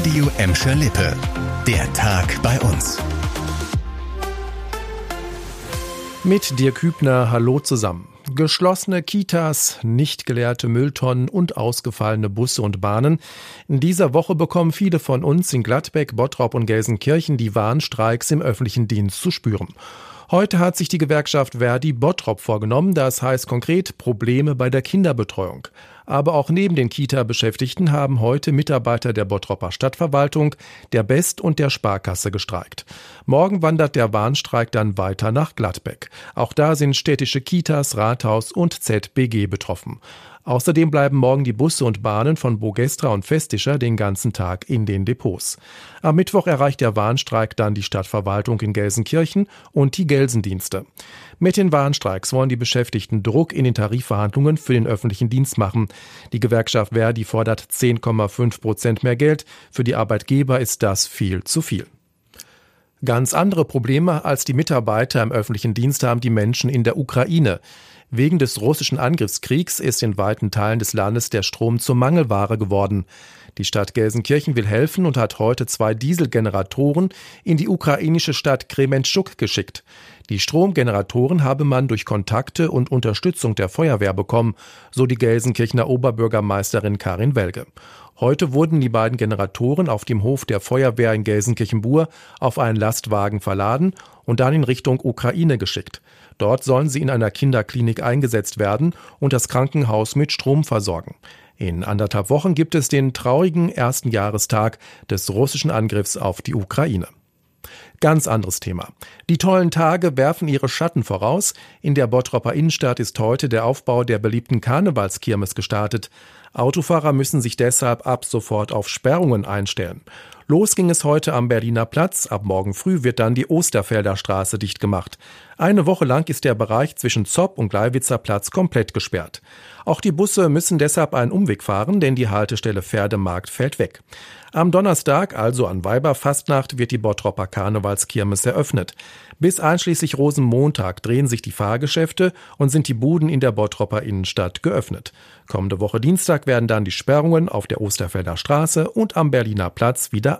Radio Emscher Lippe. Der Tag bei uns. Mit dir Kübner, hallo zusammen. Geschlossene Kitas, nicht geleerte Mülltonnen und ausgefallene Busse und Bahnen. In dieser Woche bekommen viele von uns in Gladbeck, Bottrop und Gelsenkirchen die Warnstreiks im öffentlichen Dienst zu spüren. Heute hat sich die Gewerkschaft Verdi Bottrop vorgenommen. Das heißt konkret Probleme bei der Kinderbetreuung. Aber auch neben den Kita-Beschäftigten haben heute Mitarbeiter der Bottropper Stadtverwaltung, der Best und der Sparkasse gestreikt. Morgen wandert der Warnstreik dann weiter nach Gladbeck. Auch da sind städtische Kitas, Rathaus und ZBG betroffen. Außerdem bleiben morgen die Busse und Bahnen von Bogestra und Festischer den ganzen Tag in den Depots. Am Mittwoch erreicht der Warnstreik dann die Stadtverwaltung in Gelsenkirchen und die Gelsendienste. Mit den Warnstreiks wollen die Beschäftigten Druck in den Tarifverhandlungen für den öffentlichen Dienst machen. Die Gewerkschaft Verdi fordert 10,5 Prozent mehr Geld. Für die Arbeitgeber ist das viel zu viel. Ganz andere Probleme als die Mitarbeiter im öffentlichen Dienst haben die Menschen in der Ukraine. Wegen des russischen Angriffskriegs ist in weiten Teilen des Landes der Strom zur Mangelware geworden. Die Stadt Gelsenkirchen will helfen und hat heute zwei Dieselgeneratoren in die ukrainische Stadt Krementschuk geschickt. Die Stromgeneratoren habe man durch Kontakte und Unterstützung der Feuerwehr bekommen, so die Gelsenkirchener Oberbürgermeisterin Karin Welge. Heute wurden die beiden Generatoren auf dem Hof der Feuerwehr in Gelsenkirchen-Bur auf einen Lastwagen verladen und dann in Richtung Ukraine geschickt. Dort sollen sie in einer Kinderklinik eingesetzt werden und das Krankenhaus mit Strom versorgen. In anderthalb Wochen gibt es den traurigen ersten Jahrestag des russischen Angriffs auf die Ukraine. Ganz anderes Thema. Die tollen Tage werfen ihre Schatten voraus. In der Bottropper Innenstadt ist heute der Aufbau der beliebten Karnevalskirmes gestartet. Autofahrer müssen sich deshalb ab sofort auf Sperrungen einstellen. Los ging es heute am Berliner Platz. Ab morgen früh wird dann die Osterfelder Straße dicht gemacht. Eine Woche lang ist der Bereich zwischen Zopp und Gleiwitzer Platz komplett gesperrt. Auch die Busse müssen deshalb einen Umweg fahren, denn die Haltestelle Pferdemarkt fällt weg. Am Donnerstag, also an Weiberfastnacht, wird die Bottropper Karnevalskirmes eröffnet. Bis einschließlich Rosenmontag drehen sich die Fahrgeschäfte und sind die Buden in der Bottropper Innenstadt geöffnet. Kommende Woche Dienstag werden dann die Sperrungen auf der Osterfelder Straße und am Berliner Platz wieder